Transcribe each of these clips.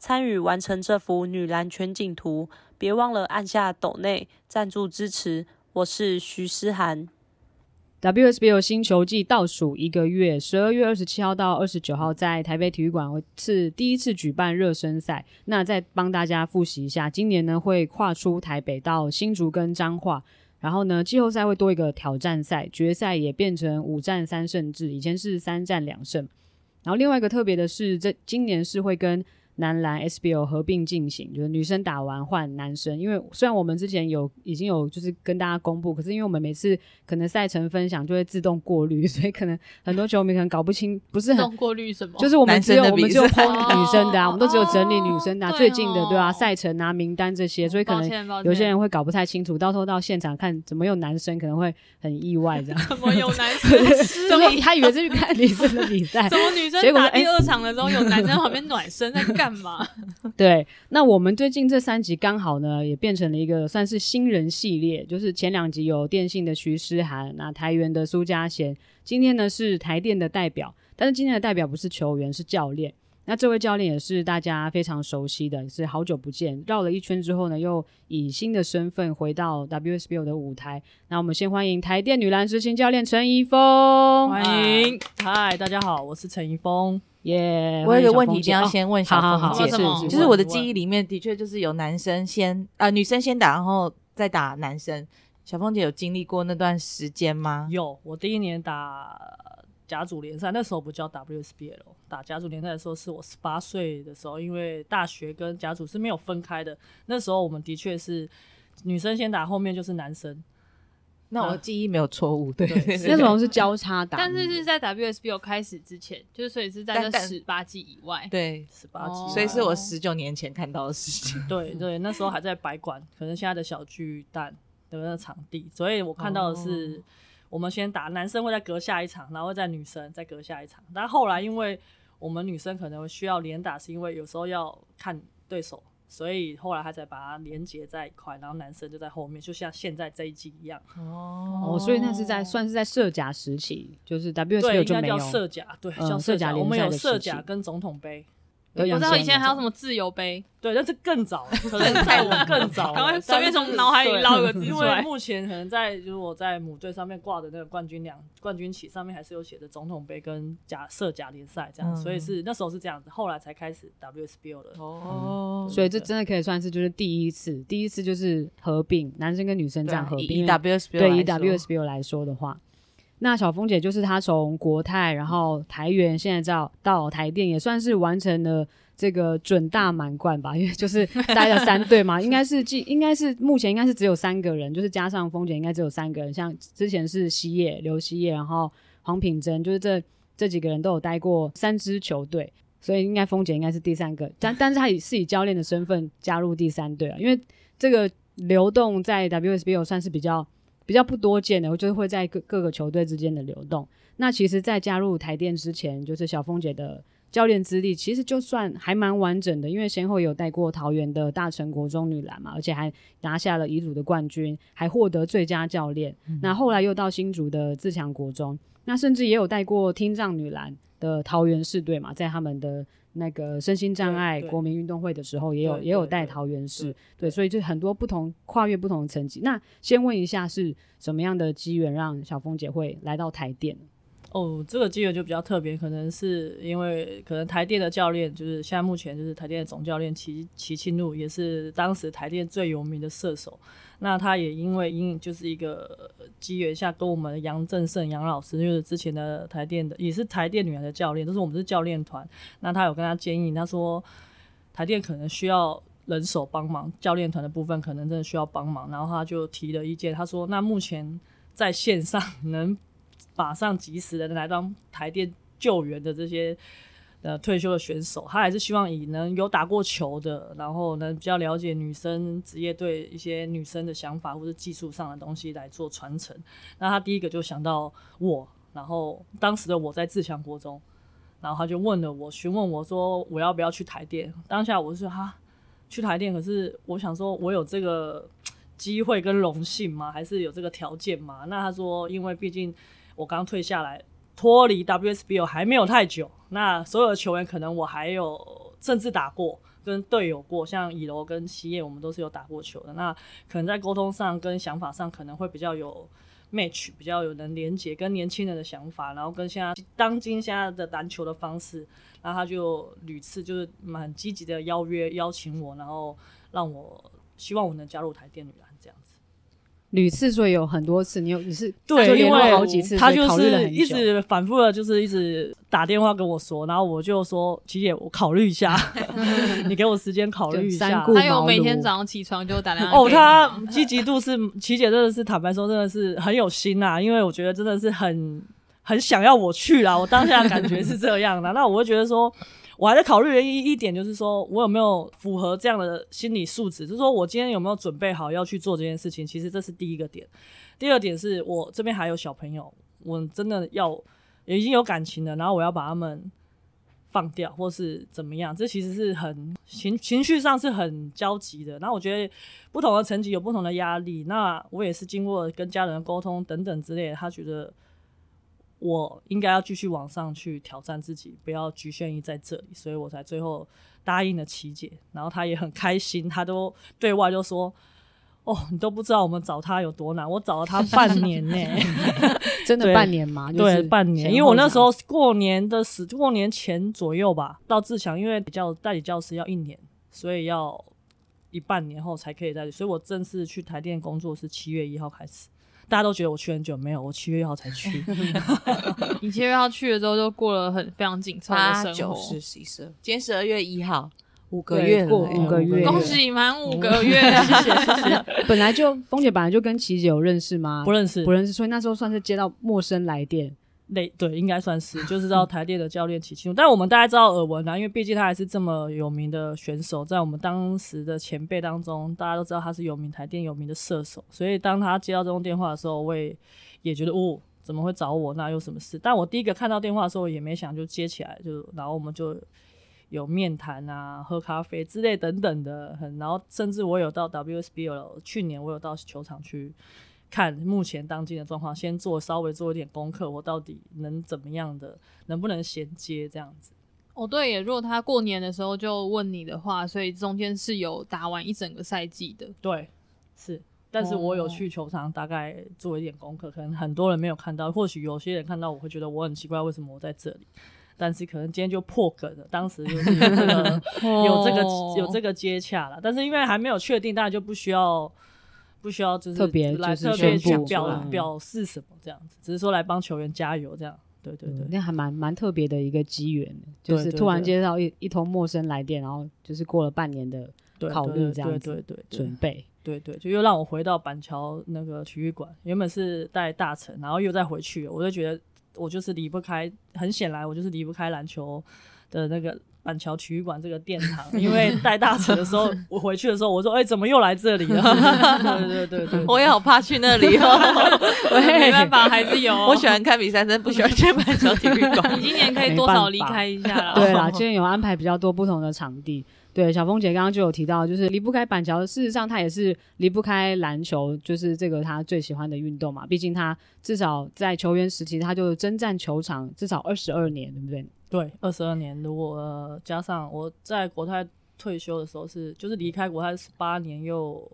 参与完成这幅女篮全景图。别忘了按下抖内赞助支持。我是徐诗涵。WSBL 新球季倒数一个月，十二月二十七号到二十九号，在台北体育馆是第一次举办热身赛。那再帮大家复习一下，今年呢会跨出台北到新竹跟彰化。然后呢，季后赛会多一个挑战赛，决赛也变成五战三胜制，以前是三战两胜。然后另外一个特别的是，这今年是会跟男篮 SBL 合并进行，就是女生打完换男生。因为虽然我们之前有已经有就是跟大家公布，可是因为我们每次可能赛程分享就会自动过滤，所以可能很多球迷可能搞不清，不是很自动过滤什么？就是我们只有我们只有 PO 女生的啊，哦、我们都只有整理女生的、啊哦、最近的对啊，赛程啊名单这些，所以可能有些人会搞不太清楚，到时候到现场看怎么有男生，可能会很意外这样。怎么有男生？所以他以为是去看女生的比赛，怎么女生打第二场的时候有男生旁边暖身在干嘛？对，那我们最近这三集刚好呢，也变成了一个算是新人系列，就是前两集有电信的徐诗涵，那台元的苏家贤，今天呢是台电的代表，但是今天的代表不是球员，是教练。那这位教练也是大家非常熟悉的，是好久不见，绕了一圈之后呢，又以新的身份回到 WSBL 的舞台。那我们先欢迎台电女篮执行教练陈怡峰，欢迎，嗨，大家好，我是陈怡丰。耶、yeah，我有个问题一定要先问小凤姐，是就是我的记忆里面的确就是有男生先啊、呃，女生先打，然后再打男生。小凤姐有经历过那段时间吗？有，我第一年打甲组联赛，那时候不叫 WSBL，打甲组联赛的时候是我十八岁的时候，因为大学跟甲组是没有分开的。那时候我们的确是女生先打，后面就是男生。那我的记忆没有错误，对，那种是交叉打，但是是在 WSBO 开始之前，就是所以是在这十八季以外，对，十八季，所以是我十九年前看到的事情。对对，那时候还在白馆，可能现在的小巨蛋的那个场地，所以我看到的是，我们先打男生会再隔下一场，然后再女生再隔下一场，但后来因为我们女生可能需要连打，是因为有时候要看对手。所以后来他才把它连接在一块，然后男生就在后面，就像现在这一季一样。哦，所以那是在算是在社甲时期，就是 WSBL 就没有叫社甲，对，嗯、叫社甲。我们有社甲甲跟总统杯。我知道以前还有什么自由杯，对，但是更早，可能在我更早，赶快随便从脑海里捞一个字出来。因为目前可能在就是我在母队上面挂的那个冠军两冠军旗上面还是有写着总统杯跟假设甲联赛这样、嗯，所以是那时候是这样子，后来才开始 WSBO 的哦、嗯，所以这真的可以算是就是第一次，第一次就是合并男生跟女生这样合并。以 WSBL 对以 WSBO 来说的话。那小峰姐就是她从国泰，然后台元，现在到到台电，也算是完成了这个准大满贯吧，因为就是待了三队嘛，应该是记，应该是目前应该是只有三个人，就是加上峰姐应该只有三个人，像之前是西叶刘西叶，然后黄品珍，就是这这几个人都有待过三支球队，所以应该峰姐应该是第三个，但但是她以是以教练的身份加入第三队啊，因为这个流动在 WSBL 算是比较。比较不多见的，就是会在各各个球队之间的流动。那其实，在加入台电之前，就是小凤姐的教练资历，其实就算还蛮完整的，因为先后有带过桃园的大成国中女篮嘛，而且还拿下了乙组的冠军，还获得最佳教练。嗯。那后来又到新竹的自强国中，那甚至也有带过听障女篮的桃园市队嘛，在他们的。那个身心障碍国民运动会的时候，也有也有带桃园市，对，所以就很多不同跨越不同的层级。那先问一下，是什么样的机缘让小峰姐会来到台电？哦，这个机缘就比较特别，可能是因为可能台电的教练就是现在目前就是台电的总教练齐齐庆禄，也是当时台电最有名的射手。那他也因为因就是一个机缘下，跟我们杨正胜杨老师，就是之前的台电的，也是台电女篮的教练，都是我们是教练团。那他有跟他建议，他说台电可能需要人手帮忙，教练团的部分可能真的需要帮忙。然后他就提了意见，他说那目前在线上 能马上及时的来当台电救援的这些呃退休的选手，他还是希望以能有打过球的，然后能比较了解女生职业队一些女生的想法或者技术上的东西来做传承。那他第一个就想到我，然后当时的我在自强国中，然后他就问了我，询问我说我要不要去台电？当下我就说哈，去台电，可是我想说我有这个机会跟荣幸吗？还是有这个条件吗？那他说，因为毕竟我刚退下来。脱离 WSBL 还没有太久，那所有的球员可能我还有甚至打过，跟队友过，像以柔跟西叶，我们都是有打过球的。那可能在沟通上跟想法上可能会比较有 match，比较有能连接，跟年轻人的想法，然后跟现在当今现在的篮球的方式，然后他就屡次就是蛮积极的邀约邀请我，然后让我希望我能加入台电女篮。屡次，所以有很多次，你有你是对，因为好几次，他就是一直反复的，就是一直打电话跟我说，然后我就说琪姐，我考虑一下，你给我时间考虑一下。还有每天早上起床就打电话。哦，他积极度是琪姐，真的是坦白说，真的是很有心呐、啊，因为我觉得真的是很很想要我去啦，我当下感觉是这样的，那我会觉得说。我还在考虑的一一点就是说，我有没有符合这样的心理素质，就是说我今天有没有准备好要去做这件事情。其实这是第一个点。第二点是我这边还有小朋友，我真的要已经有感情了，然后我要把他们放掉，或是怎么样？这其实是很情情绪上是很焦急的。那我觉得不同的层级有不同的压力。那我也是经过跟家人沟通等等之类的，他觉得。我应该要继续往上去挑战自己，不要局限于在这里，所以我才最后答应了琪姐，然后她也很开心，她都对外就说：“哦，你都不知道我们找她有多难，我找了她半年呢，真的半年吗？对，对，半年，因为我那时候过年的时，过年前左右吧，到自强，因为比较代理教师要一年，所以要一半年后才可以代理，所以我正式去台电工作是七月一号开始。”大家都觉得我去很久，没有，我七月一号才去。你七月一号去了之后，就过了很非常紧凑的生活。八九十十一十，今天十二月一号，五个月过五个月，恭喜满五个月！谢谢谢谢。本来就峰姐本来就跟琪姐有认识吗？不认识，不认识，所以那时候算是接到陌生来电。对对，应该算是，就是知道 台电的教练起庆禄，但我们大家知道耳闻啊，因为毕竟他还是这么有名的选手，在我们当时的前辈当中，大家都知道他是有名台电有名的射手，所以当他接到这通电话的时候，我也也觉得哦，怎么会找我？那有什么事？但我第一个看到电话的时候，也没想就接起来，就然后我们就有面谈啊，喝咖啡之类等等的，很，然后甚至我有到 WSBL，去年我有到球场去。看目前当今的状况，先做稍微做一点功课，我到底能怎么样的，能不能衔接这样子？哦，对耶，如果他过年的时候就问你的话，所以中间是有打完一整个赛季的。对，是，但是我有去球场，大概做一点功课，可能很多人没有看到，或许有些人看到我会觉得我很奇怪，为什么我在这里？但是可能今天就破梗了，当时就是有这个 有这个有这个接洽了，但是因为还没有确定，大家就不需要。不需要就是特别来特别表表示什么这样子，只是说来帮球员加油这样。对对对，那还蛮蛮特别的一个机缘，就是突然接到一一通陌生来电，然后就是过了半年的考虑这样子，对对对，准备，对对，就又让我回到板桥那个体育馆，原本是带大城，然后又再回去，我就觉得我就是离不开，很显然我就是离不开篮球的那个。板桥体育馆这个殿堂，因为带大成的时候，我回去的时候，我说：“哎、欸，怎么又来这里 了？”对对对对，我也好怕去那里哦。没办法，还是有。我喜欢看比赛，但不喜欢去板桥体育馆。你今年可以多少离开一下了？对啦，今年有安排比较多不同的场地。对，小峰姐刚刚就有提到，就是离不开板桥。事实上，她也是离不开篮球，就是这个她最喜欢的运动嘛。毕竟她至少在球员时期，她就征战球场至少二十二年，对不对？对，二十二年。如果、加上我在国泰退休的时候是，就是离开国泰十八年又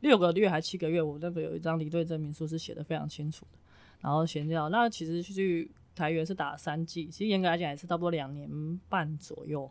六个月还七个月，我那个有一张离队证明书是写的非常清楚的。然后闲聊，那其实去台原是打了三季，其实严格来讲也是差不多两年半左右。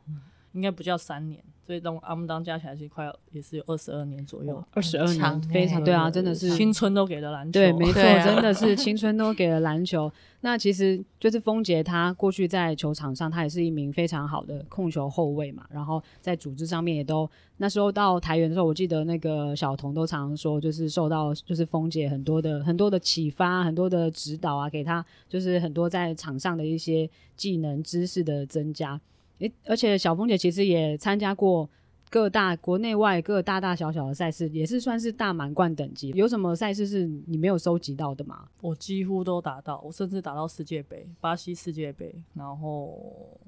应该不叫三年，所以当阿姆当加起来是快要也是有二十二年左右，二十二年，非常对啊，真的是青春都给了篮球，对，没 错，啊真的是青春都给了篮球。那其实就是丰杰，他过去在球场上，他也是一名非常好的控球后卫嘛。然后在组织上面也都，那时候到台元的时候，我记得那个小童都常常说，就是受到就是丰杰很多的很多的启发，很多的指导啊，给他就是很多在场上的一些技能知识的增加。诶，而且小峰姐其实也参加过各大国内外各大大小小的赛事，也是算是大满贯等级。有什么赛事是你没有收集到的吗？我几乎都打到，我甚至打到世界杯，巴西世界杯，然后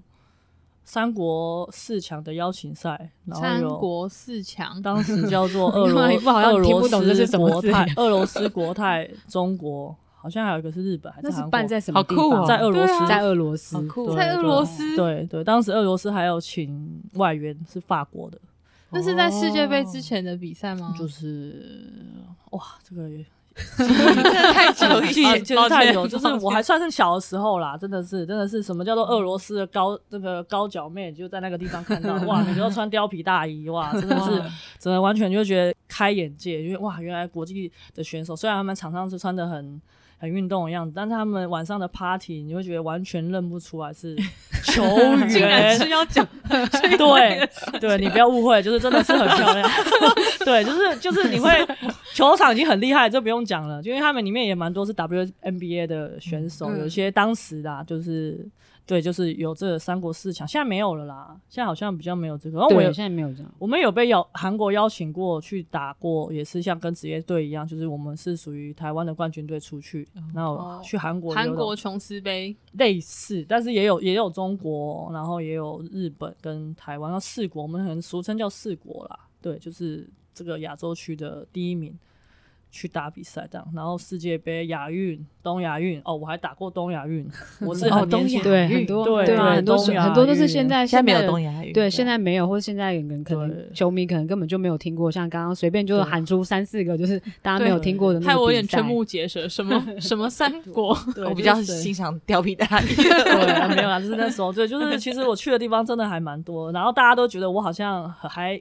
三国四强的邀请赛，然后三国四强，当时叫做 俄罗另外一部好像俄罗听不懂这是斯什么字国泰、俄罗斯国泰、中国，好像还有一个是日本还是办在什么地方？好酷哦在俄罗斯，对啊在俄罗斯好。酷对在俄罗斯对对，当时俄罗斯还有请外援是法国的，那是在世界杯之前的比赛吗？就是哇，这个也真的太久以记前，就是太久，就是我还算是小的时候啦，真的是真的是什么叫做俄罗斯的高这个高脚妹，就在那个地方看到哇，每个都穿貂皮大衣哇，真的是真的完全就觉得开眼界，因为哇，原来国际的选手虽然他们场上是穿的很。很运动的样子，但是他们晚上的 party，你会觉得完全认不出来是 球竟然员。是要讲对，对你不要误会，就是真的是很漂亮。对，就是就是你会球场已经很厉害，这不用讲了，就因为他们里面也蛮多是 WNBA 的选手，嗯有些当时啊，就是对，就是有这个三国四强，现在没有了啦，现在好像比较没有这个。然后我对，有现在没有这样。我们有被邀韩国邀请过去打过，也是像跟职业队一样，就是我们是属于台湾的冠军队出去，然后去韩国韩国琼斯杯，类似，但是也有也有中国，然后也有日本跟台湾，然后四国，我们可能俗称叫四国啦，对，就是这个亚洲区的第一名去打比赛这样，然后世界杯、亚运、东亚运，哦，我还打过东亚运，我是哦很年轻，东亚对，很多对对很多很多都是现在现在没有东亚运，对，现在没有，或者现在人可能球迷可能根本就没有听过，像刚刚随便就喊出三四个，就是大家没有听过的那个害我有点瞠目结舌。什么 什么三国？对我比较欣赏貂皮大衣。对啊，没有啦，就是那时候，对，就是其实我去的地方真的还蛮多，然后大家都觉得我好像还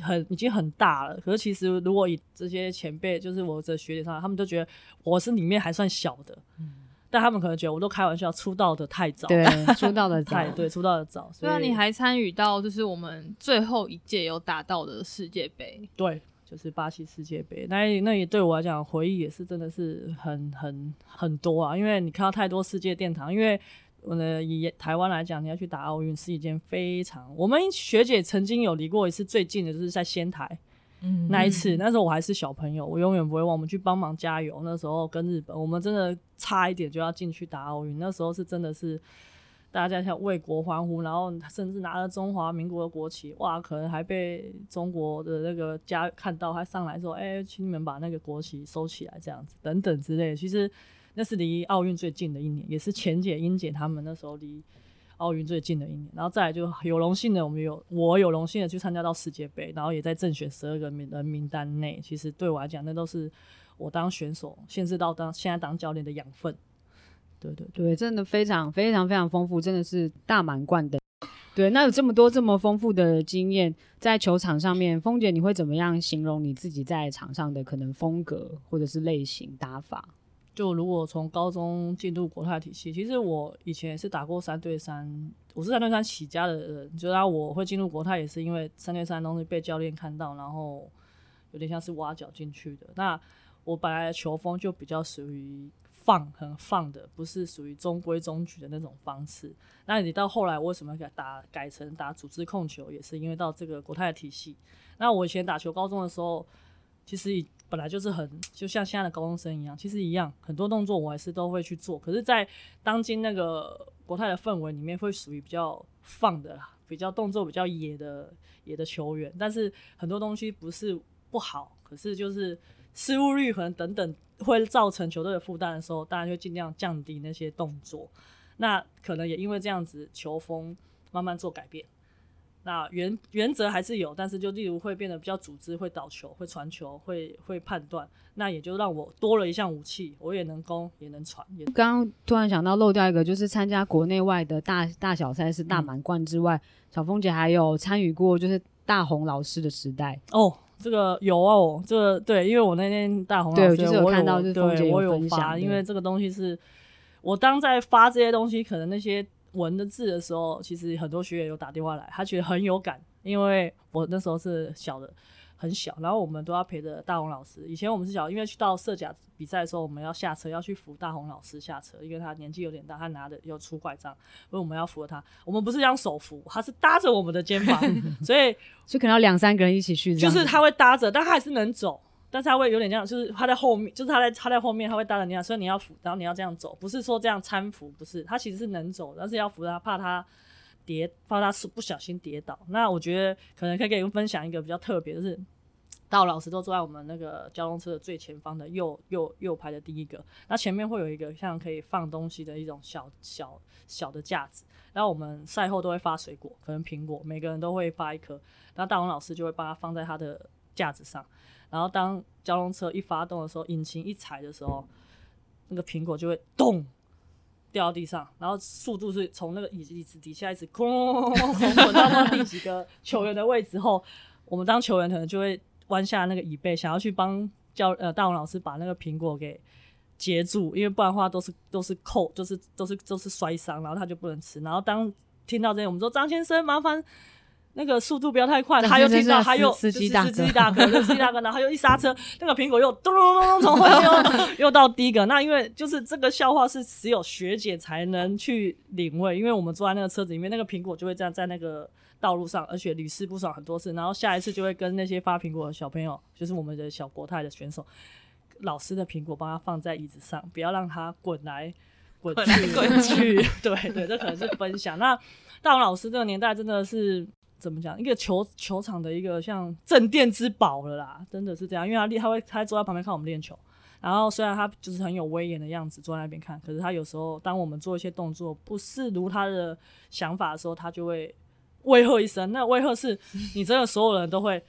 很已经很大了，可是其实如果以这些前辈，就是我的学姐上，他们都觉得我是里面还算小的，嗯。但他们可能觉得我都开玩笑，出道的太早，对出道的 早太，对，出道的早，所以对啊，你还参与到就是我们最后一届有打到的世界杯，对，就是巴西世界杯，那那也对我来讲回忆也是真的是很很很多啊，因为你看到太多世界殿堂，因为。呃，以台湾来讲，你要去打奥运是一件非常……我们学姐曾经有离过一次，最近的就是在仙台嗯那一次，那时候我还是小朋友，我永远不会忘。我们去帮忙加油，那时候跟日本，我们真的差一点就要进去打奥运。那时候是真的是大家像为国欢呼，然后甚至拿着中华民国的国旗，哇，可能还被中国的那个家看到，还上来说：“哎、欸，请你们把那个国旗收起来，这样子等等之类的。”其实。那是离奥运最近的一年，也是钱姐、英姐他们那时候离奥运最近的一年。然后再来就有荣幸的，我们有我有荣幸的去参加到世界杯，然后也在正选十二个名人名单内。其实对我来讲，那都是我当选手，甚至到当现在当教练的养分。对对对，真的非常非常非常丰富，真的是大满贯的。对，那有这么多这么丰富的经验在球场上面，峰姐你会怎么样形容你自己在场上的可能风格或者是类型打法？就如果从高中进入国泰体系，其实我以前也是打过三对三，我是三对三起家的人。就让我会进入国泰，也是因为三对三东西被教练看到，然后有点像是挖角进去的。那我本来球风就比较属于放，很放的，不是属于中规中矩的那种方式。那你到后来为什么改打改成打组织控球，也是因为到这个国泰体系。那我以前打球高中的时候，其实本来就是很就像现在的高中生一样，其实一样很多动作我还是都会去做。可是，在当今那个国泰的氛围里面，会属于比较放的、比较动作比较野的野的球员。但是很多东西不是不好，可是就是失误率可能等等会造成球队的负担的时候，当然就尽量降低那些动作。那可能也因为这样子，球风慢慢做改变。那原原则还是有，但是就例如会变得比较组织，会倒球，会传球，会会判断，那也就让我多了一项武器，我也能攻，也能传。也刚刚突然想到漏掉一个，就是参加国内外的大大小赛事、大满贯之外，嗯、小凤姐还有参与过就是大红老师的时代哦，这个有哦，这个对，因为我那天大红老师，就是有看到就是蜂姐有分享，我有发，因为这个东西是我当在发这些东西，可能那些。文的字的时候，其实很多学员有打电话来，他觉得很有感，因为我那时候是小的，很小，然后我们都要陪着大红老师。以前我们是小，因为去到社甲比赛的时候，我们要下车要去扶大红老师下车，因为他年纪有点大，他拿的有出拐杖，所以我们要扶着他。我们不是这样手扶，他是搭着我们的肩膀，所以就可能要两三个人一起去，就是他会搭着，但他还是能走。但是他会有点这样，就是他在后面，就是他在他在后面，他会搭着你，所以你要扶，然后你要这样走，不是说这样搀扶，不是，他其实是能走，但是要扶他，怕他跌，怕他是不小心跌倒。那我觉得可能可以给你们分享一个比较特别，就是大老师都坐在我们那个交通车的最前方的右右右排的第一个，那前面会有一个像可以放东西的一种小小小的架子，然后我们赛后都会发水果，可能苹果，每个人都会发一颗，然后大王老师就会把它放在他的架子上。然后当交通车一发动的时候，引擎一踩的时候，那个苹果就会咚掉到地上，然后速度是从那个椅子椅子底下一直哐 滚到第几个球员的位置后，我们当球员可能就会弯下那个椅背，想要去帮教呃大王老师把那个苹果给截住，因为不然的话都是都是扣，就是都是都是摔伤，然后他就不能吃。然后当听到这些，我们说张先生麻烦。那个速度不要太快，他又听到，他又司机大哥，司机大哥，司机大哥，然后又一刹车，那个苹果又咚咚咚咚从后面又又到第一个。那因为就是这个笑话是只有学姐才能去领会，因为我们坐在那个车子里面，那个苹果就会这样在那个道路上，而且屡试不爽很多次。然后下一次就会跟那些发苹果的小朋友，就是我们的小国泰的选手，老师的苹果帮他放在椅子上，不要让他滚来滚去滚去。对对，这可能是分享。那大王老师这个年代真的是。怎么讲？一个球球场的一个像镇店之宝了啦，真的是这样。因为他练，他会他坐在旁边看我们练球。然后虽然他就是很有威严的样子坐在那边看，可是他有时候当我们做一些动作不是如他的想法的时候，他就会威吓一声。那威吓是你真的所有人都会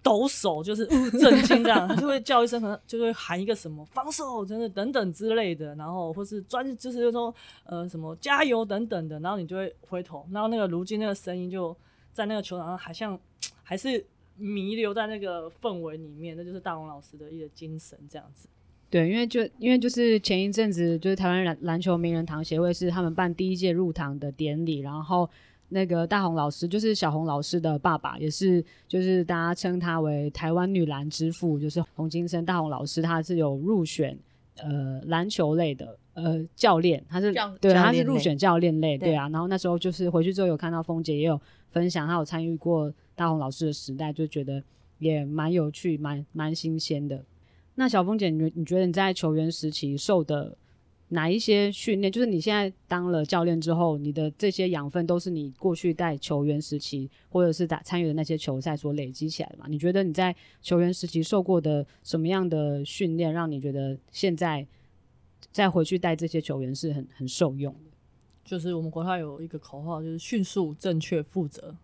抖手，就是震惊这样，他就会叫一声，可能就会喊一个什么防守，真的等等之类的。然后或是专就是说呃什么加油等等的，然后你就会回头，然后那个如今那个声音就。在那个球场上，还像 还是弥留在那个氛围里面，那就是大王老师的一个精神，这样子。对，因为就因为就是前一阵子，就是台湾篮篮球名人堂协会是他们办第一届入堂的典礼，然后那个大红老师就是小红老师的爸爸，也是就是大家称他为台湾女篮之父，就是洪金生大红老师，他是有入选呃篮球类的呃教练，他是对，他是入选教练类，对啊。然后那时候就是回去之后有看到峰姐也有。分享她有参与过大红老师的时代，就觉得也蛮有趣，蛮蛮新鲜的。那小峰姐，你你觉得你在球员时期受的哪一些训练？就是你现在当了教练之后，你的这些养分都是你过去在球员时期或者是打参与的那些球赛所累积起来的嘛？你觉得你在球员时期受过的什么样的训练，让你觉得现在再回去带这些球员是很很受用的？就是我们国泰有一个口号，就是迅速、正确、负责。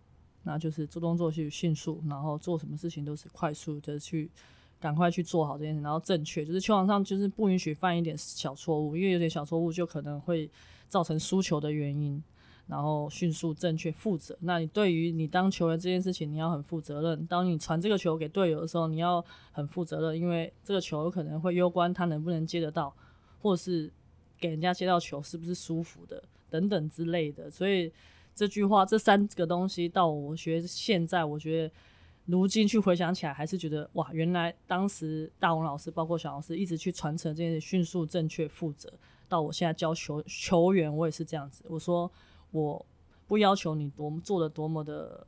那就是做动作去迅速，然后做什么事情都是快速的去赶快去做好这件事。然后正确，就是球场上就是不允许犯一点小错误，因为有点小错误就可能会造成输球的原因。然后迅速、正确、负责。那你对于你当球员这件事情，你要很负责任。当你传这个球给队友的时候，你要很负责任，因为这个球有可能会攸关他能不能接得到，或者是给人家接到球是不是舒服的。等等之类的，所以这句话这三个东西到我学现在，我觉得如今去回想起来，还是觉得哇，原来当时大红老师包括小老师一直去传承这件事，迅速、正确、负责。到我现在教球球员，我也是这样子。我说我不要求你多么做的多么的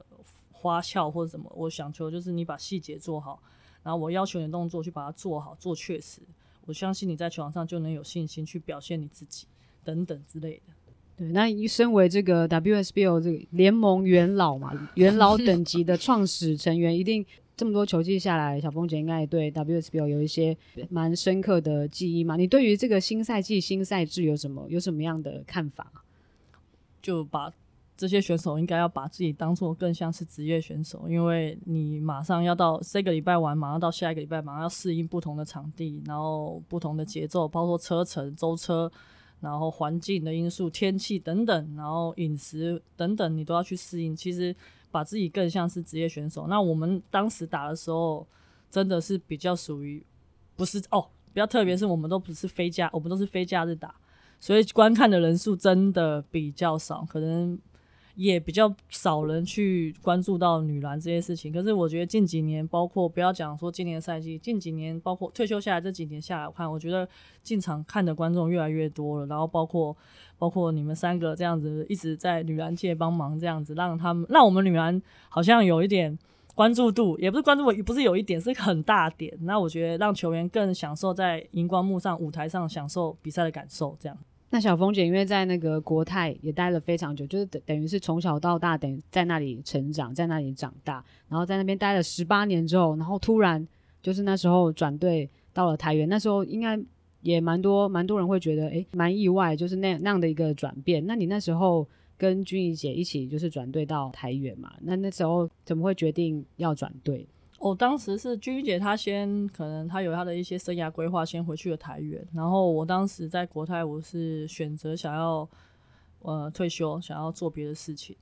花俏或者什么，我想求就是你把细节做好，然后我要求你动作去把它做好，做确实。我相信你在球场上就能有信心去表现你自己，等等之类的。对，那一身为这个 WSBL 这个联盟元老嘛，元老等级的创始成员，一定这么多球季下来，小蜂姐应该也对 WSBL 有一些蛮深刻的记忆嘛。你对于这个新赛季新赛制有什么有什么样的看法？就把这些选手应该要把自己当做更像是职业选手，因为你马上要到这个礼拜完，马上到下一个礼拜，马上要适应不同的场地，然后不同的节奏，包括车程、舟车，然后环境的因素、天气等等，然后饮食等等，你都要去适应。其实把自己更像是职业选手。那我们当时打的时候，真的是比较属于不是哦，比较特别是我们都不是非假，我们都是非假日打。所以观看的人数真的比较少，可能也比较少人去关注到女篮这些事情。可是我觉得近几年，包括不要讲说今年赛季，近几年包括退休下来这几年下来，我看我觉得进场看的观众越来越多了。然后包括包括你们三个这样子一直在女篮界帮忙，这样子让他们让我们女篮好像有一点关注度，也不是关注度，不是有一点，是很大点。那我觉得让球员更享受在荧光幕上舞台上享受比赛的感受，这样。那小峰姐因为在那个国泰也待了非常久，就是等等于是从小到大等于在那里成长，在那里长大，然后在那边待了十八年之后，然后突然就是那时候转队到了台元，那时候应该也蛮多蛮多人会觉得诶蛮意外，就是那那样的一个转变。那你那时候跟君怡姐一起就是转队到台元嘛？那那时候怎么会决定要转队？哦，当时是君姐，她先可能她有她的一些生涯规划，先回去了台元。然后我当时在国泰，我是选择想要呃退休，想要做别的事情，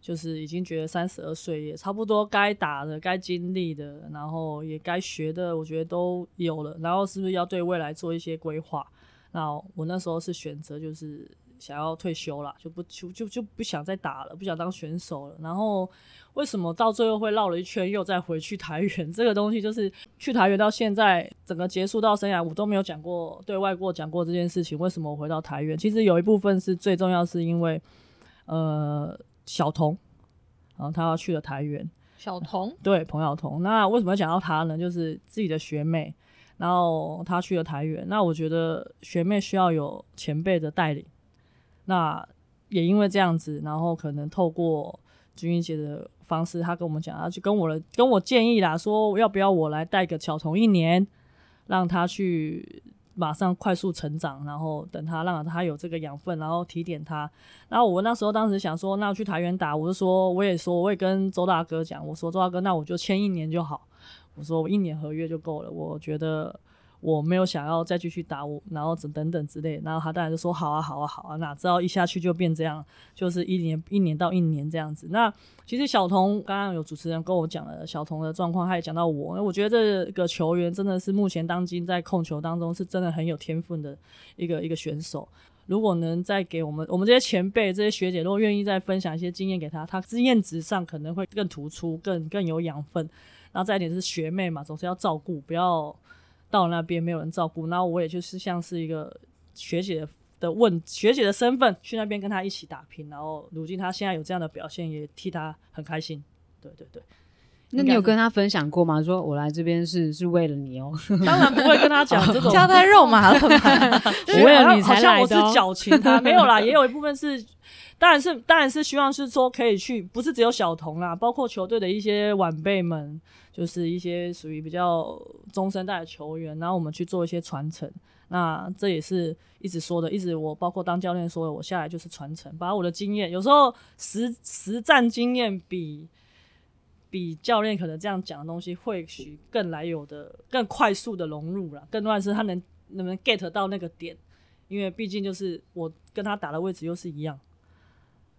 就是已经觉得三十二岁也差不多该打的、该经历的，然后也该学的，我觉得都有了。然后是不是要对未来做一些规划？那我那时候是选择就是。想要退休了，就不就就就不想再打了，不想当选手了。然后为什么到最后会绕了一圈又再回去台原？这个东西就是去台原到现在整个结束到生涯，我都没有讲过对外过讲过这件事情。为什么我回到台原？其实有一部分是最重要，是因为呃小童，然后他要去了台原。小童 对彭小童，那为什么要讲到他呢？就是自己的学妹，然后他去了台原。那我觉得学妹需要有前辈的带领。那也因为这样子，然后可能透过君怡姐的方式，她跟我们讲，她就跟我的跟我建议啦，说要不要我来带个小童一年，让他去马上快速成长，然后等他让他有这个养分，然后提点他。然后我那时候当时想说，那去台元打，我就说我也说我也跟周大哥讲，我说周大哥，那我就签一年就好，我说我一年合约就够了，我觉得。我没有想要再继续打我，然后等等等之类，然后他当然就说好啊，好啊，好啊，哪知道一下去就变这样，就是一年一年到一年这样子。那其实小童刚刚有主持人跟我讲了小童的状况，他也讲到我，我觉得这个球员真的是目前当今在控球当中是真的很有天分的一个一个选手。如果能再给我们我们这些前辈这些学姐，如果愿意再分享一些经验给他，他经验值上可能会更突出，更更有养分。然后再一点是学妹嘛，总是要照顾，不要。到那边没有人照顾，然后我也就是像是一个学姐的问学姐的身份去那边跟她一起打拼，然后如今她现在有这样的表现，也替她很开心。对对对，那你有跟他分享过吗？说我来这边是是为了你哦，当然不会跟他讲这种 加太肉麻了吧，我为了你才来的，好像我是矫情他，没有啦，也有一部分是。当然是，当然是希望是说可以去，不是只有小童啦，包括球队的一些晚辈们，就是一些属于比较中生代的球员，然后我们去做一些传承。那这也是一直说的，一直我包括当教练说的，我下来就是传承，把我的经验，有时候实实战经验比比教练可能这样讲的东西，或许更来有的更快速的融入了，更多的是他能能不能 get 到那个点，因为毕竟就是我跟他打的位置又是一样。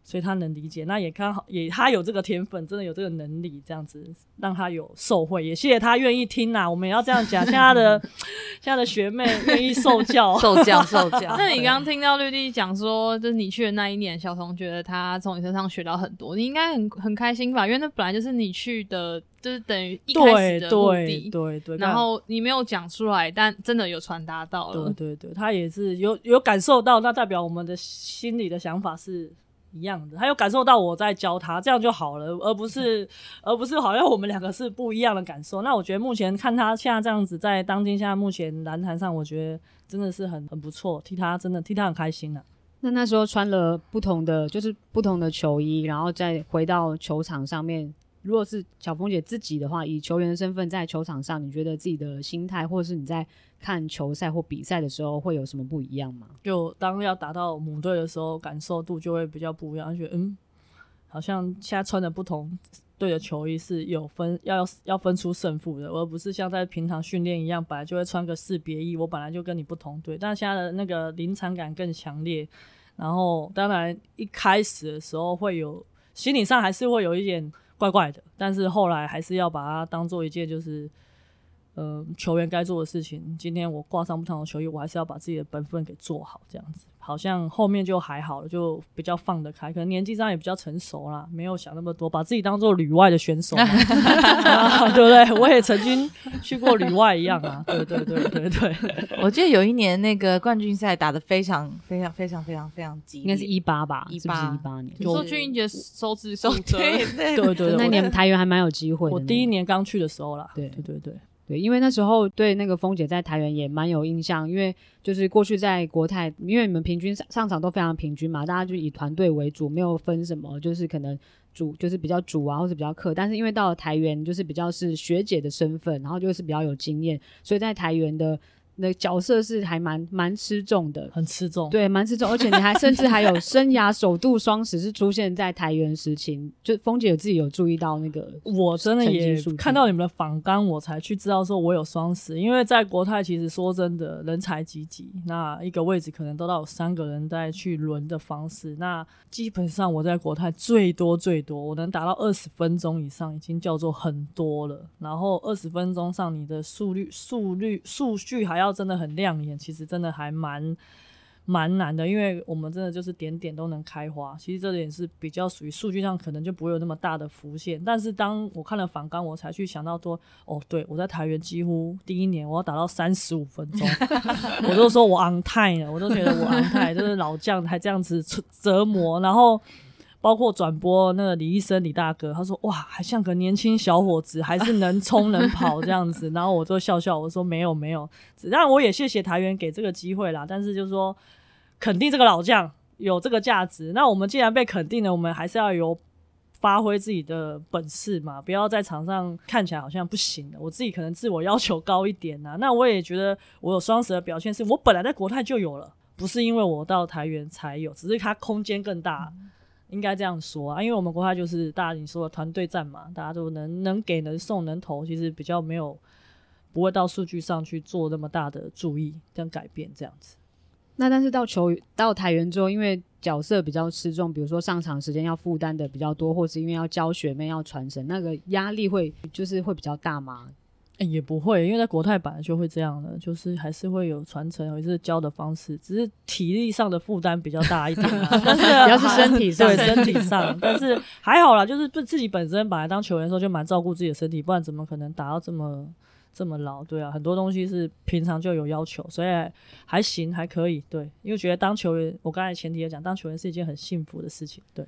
所以他能理解，那也刚好，也他有这个天分，真的有这个能力，这样子让他有受惠，也谢谢他愿意听呐。我们也要这样讲，像他的 像他的学妹愿意受教，受教，受教。那你刚刚听到绿地讲说，就是你去的那一年，小童觉得他从你身上学到很多，你应该很很开心吧？因为那本来就是你去的，就是等于一开始的目的，对对对，对。然后你没有讲出来，但真的有传达到了，对对对，他也是有有感受到，那代表我们的心里的想法是。一样的，他有感受到我在教他，这样就好了，而不是，而不是好像我们两个是不一样的感受。那我觉得目前看他现在这样子，在当今现在目前篮坛上，我觉得真的是很很不错，替他真的替他很开心了、啊。那那时候穿了不同的，就是不同的球衣，然后再回到球场上面。如果是小峰姐自己的话，以球员的身份在球场上，你觉得自己的心态，或者是你在看球赛或比赛的时候，会有什么不一样吗？就当要打到母队的时候，感受度就会比较不一样，觉得嗯，好像现在穿的不同队的球衣是有分要要分出胜负的，而不是像在平常训练一样，本来就会穿个识别衣，我本来就跟你不同队，但现在的那个临场感更强烈。然后当然一开始的时候会有心理上还是会有一点怪怪的，但是后来还是要把它当做一件就是。呃，球员该做的事情，今天我挂上不同的球衣，我还是要把自己的本分给做好，这样子，好像后面就还好了，就比较放得开，可能年纪上也比较成熟啦，没有想那么多，把自己当做旅外的选手，啊，对不对？我也曾经去过旅外一样啊，对对对对对。我记得有一年那个冠军赛打得非常非常非常非常非常激烈，应该是一八吧，一八一八年。你说俊英杰收支 收支对对对，那年台元还蛮有机会的。我第一年刚去的时候啦，对对对对。对，因为那时候对那个风姐在台原也蛮有印象，因为就是过去在国泰，因为你们平均上上场都非常平均嘛，大家就以团队为主，没有分什么，就是可能主就是比较主啊，或者比较客。但是因为到了台原，就是比较是学姐的身份，然后就是比较有经验，所以在台原的。那角色是还蛮蛮吃重的，很吃重，对，蛮吃重，而且你还甚至还有生涯首度双十是出现在台原时期，就峰姐有自己有注意到那个，我真的也看到你们的访纲，我才去知道说我有双十，因为在国泰其实说真的人才济济，那一个位置可能都到有三个人在去轮的方式，那基本上我在国泰最多最多我能达到二十分钟以上，已经叫做很多了，然后二十分钟上你的速率速率数据还要。真的很亮眼，其实真的还蛮蛮难的，因为我们真的就是点点都能开花。其实这点是比较属于数据上可能就不会有那么大的浮现。但是当我看了反纲，我才去想到说，哦，对，我在台元几乎第一年我要打到三十五分钟，我都说我 on time 了，我都觉得我 on time，就是老将还这样子折磨，然后。包括转播那个李医生李大哥，他说哇，还像个年轻小伙子，还是能冲能跑 这样子。然后我就笑笑，我说没有没有。当然我也谢谢台员给这个机会啦，但是就是说肯定这个老将有这个价值。那我们既然被肯定了，我们还是要有发挥自己的本事嘛，不要在场上看起来好像不行的。我自己可能自我要求高一点呐。那我也觉得我有双十的表现，是我本来在国泰就有了，不是因为我到台元才有，只是它空间更大。嗯应该这样说啊，因为我们国泰就是大家你说的团队战嘛，大家都能能给能送能投，其实比较没有不会到数据上去做那么大的注意跟改变这样子。那但是到球到台员之后，因为角色比较吃重，比如说上场时间要负担的比较多，或是因为要教学妹要传承，那个压力会就是会比较大吗？欸、也不会，因为在国泰本来就会这样的，就是还是会有传承，或者是教的方式，只是体力上的负担比较大一点，但是主要是身体上，对身体 上，但是还好啦，就是对自己本身本来当球员的时候就蛮照顾自己的身体，不然怎么可能打到这么这么老？对啊，很多东西是平常就有要求，所以还行，还可以。对，因为觉得当球员，我刚才前提也讲，当球员是一件很幸福的事情，对。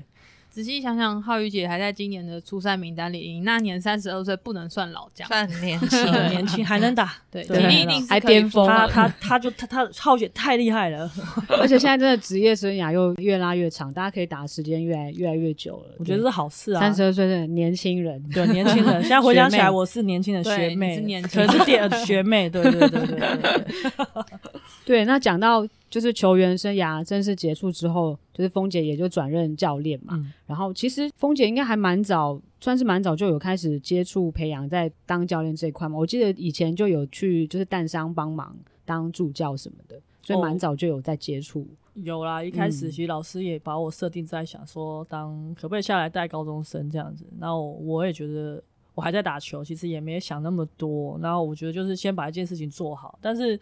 仔细想想，浩宇姐还在今年的初赛名单里，你那年三十二岁，不能算老将，算年轻，年轻还能打，对，体力一定还巅峰。他他他就他他浩姐太厉害了，而且现在真的职业生涯又越拉越长，大家可以打的时间越来越来越久了。我觉得是好事啊，三十二岁的年轻人，对年轻人，现在回想起来，我是年轻的学妹，是年轻，可是点学妹，对对对对 对那讲到。就是球员生涯正式结束之后，就是峰姐也就转任教练嘛。嗯、然后其实峰姐应该还蛮早，算是蛮早就有开始接触培养在当教练这一块嘛。我记得以前就有去就是淡商帮忙当助教什么的，所以蛮早就有在接触。哦、有啦，一开始其实老师也把我设定在想说，当可不可以下来带高中生这样子。然后我也觉得我还在打球，其实也没想那么多。然后我觉得就是先把一件事情做好，但是。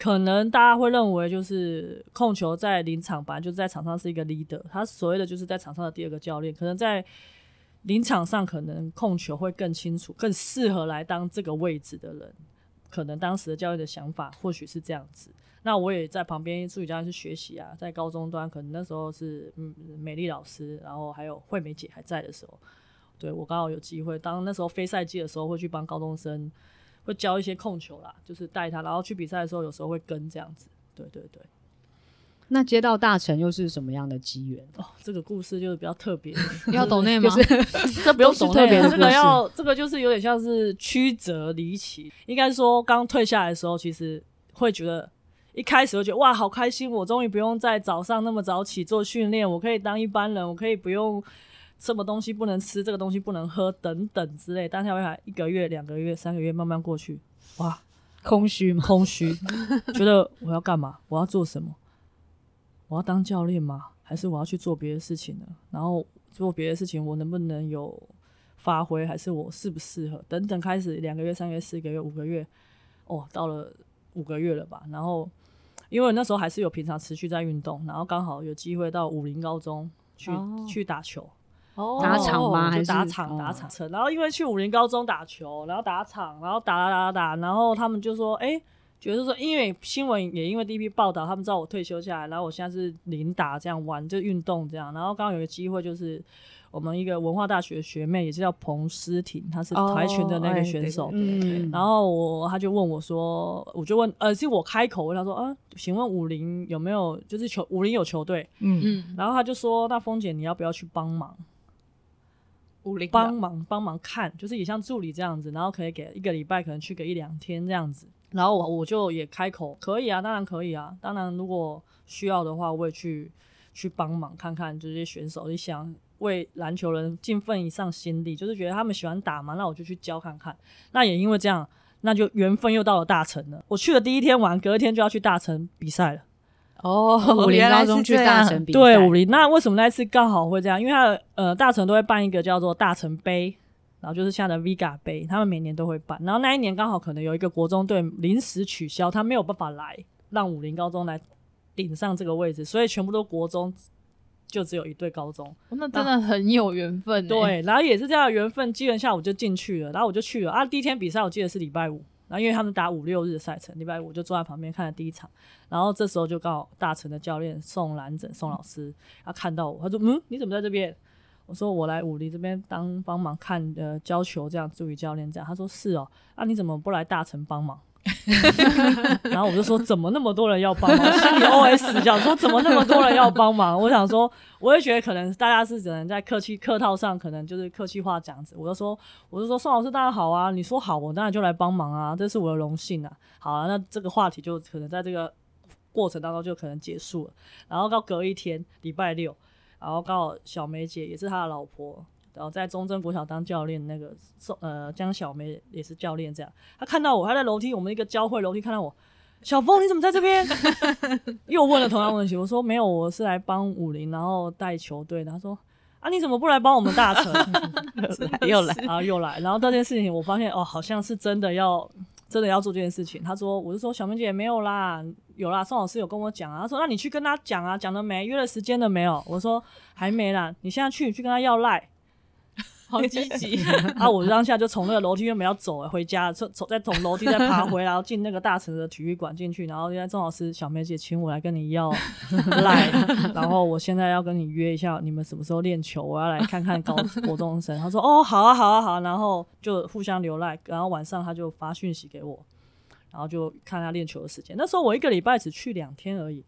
可能大家会认为，就是控球在临场本来就是在场上是一个 leader，他所谓的就是在场上的第二个教练。可能在临场上，可能控球会更清楚，更适合来当这个位置的人。可能当时的教练的想法或许是这样子。那我也在旁边助理教练去学习啊，在高中端，可能那时候是嗯美丽老师，然后还有惠美姐还在的时候，对，我刚好有机会，当那时候非赛季的时候，会去帮高中生。会教一些控球啦，就是带他，然后去比赛的时候，有时候会跟这样子。对对对。那接到大成又是什么样的机缘？哦，这个故事就是比较特别。要懂内吗？就是、这不用抖内，这个要这个就是有点像是曲折离奇。应该说，刚退下来的时候，其实会觉得一开始会觉得哇，好开心，我终于不用在早上那么早起做训练，我可以当一般人，我可以不用。什么东西不能吃，这个东西不能喝等等之类。但是未来一个月、两个月、三个月慢慢过去，哇，空虚吗？空虚，觉得我要干嘛？我要做什么？我要当教练吗？还是我要去做别的事情呢？然后做别的事情，我能不能有发挥？还是我适不适合？等等，开始两个月、三个月、四个月、五个月，哦，到了五个月了吧？然后因为那时候还是有平常持续在运动，然后刚好有机会到武林高中去、哦、去打球，哦，打场吗？还是打场？打场。哦、然后因为去武林高中打球，然后打场，然后打打打打，然后他们就说：“哎、欸。”觉得说，因为新闻也因为第一批报道，他们知道我退休下来，然后我现在是零打这样玩，就运动这样。然后刚刚有个机会，就是我们一个文化大学的学妹，也是叫彭诗婷，她是跆拳的那个选手。嗯，然后我他就问我说，我就问，呃，是我开口问他说，啊，请问武林有没有就是球武林有球队？嗯嗯，然后他就说，那峰姐你要不要去帮忙？帮忙帮忙看，就是也像助理这样子，然后可以给一个礼拜，可能去个一两天这样子。然后我我就也开口，可以啊，当然可以啊，当然如果需要的话，我也去去帮忙看看这些选手，你想为篮球人尽份一上心力，就是觉得他们喜欢打嘛，那我就去教看看。那也因为这样，那就缘分又到了大成了。我去了第一天玩，隔一天就要去大成比赛了。哦，武林高中去大城比赛，对，武林。那为什么那一次刚好会这样？因为他的呃大城都会办一个叫做大城杯。然后就是现在的 Vega 杯，他们每年都会办。然后那一年刚好可能有一个国中队临时取消，他没有办法来，让武林高中来顶上这个位置，所以全部都国中，就只有一对高中。哦，那真的很有缘分。对，然后也是这样的缘分，机缘下我就进去了，然后我就去了啊。第一天比赛我记得是礼拜五，然后因为他们打五六日赛程，礼拜五就坐在旁边看了第一场。然后这时候就告大成的教练宋兰整宋老师，他看到我，他说：“嗯，你怎么在这边？”我说我来武林这边当帮忙看呃教球这样助理教练这样，他说是哦，那、啊、你怎么不来大成帮忙？然后我就说怎么那么多人要帮忙？心里 OS 想说怎么那么多人要帮忙？我想说，我也觉得可能大家是只能在客气客套上，可能就是客气话这样子。我就说，我就说宋老师当然好啊，你说好，我当然就来帮忙啊，这是我的荣幸啊。好啊，那这个话题就可能在这个过程当中就可能结束了。然后到隔一天礼拜六。然后刚好小梅姐也是他的老婆，然后在中正国小当教练，那个宋呃江小梅也是教练，这样他看到我，他在楼梯，我们一个教会楼梯看到我，小峰你怎么在这边？又问了同样问题，我说没有，我是来帮武林，然后带球队的。他说啊你怎么不来帮我们大成？又来，然后又来，然后这件事情我发现哦，好像是真的要。真的要做这件事情，他说，我就说小明姐没有啦，有啦，宋老师有跟我讲啊，他说那你去跟他讲啊，讲了没？约了时间了没有？我说还没啦，你现在去，去跟他要赖。好积极 啊！我当下就从那个楼梯原本要走回家，从从再从楼梯再爬回来，然后进那个大城的体育馆进去，然后现在钟老师、小梅姐请我来跟你要 赖，然后我现在要跟你约一下，你们什么时候练球？我要来看看高国中生。他说哦，好啊，好啊，好啊，然后就互相留赖，然后晚上他就发讯息给我，然后就看他练球的时间。那时候我一个礼拜只去两天而已，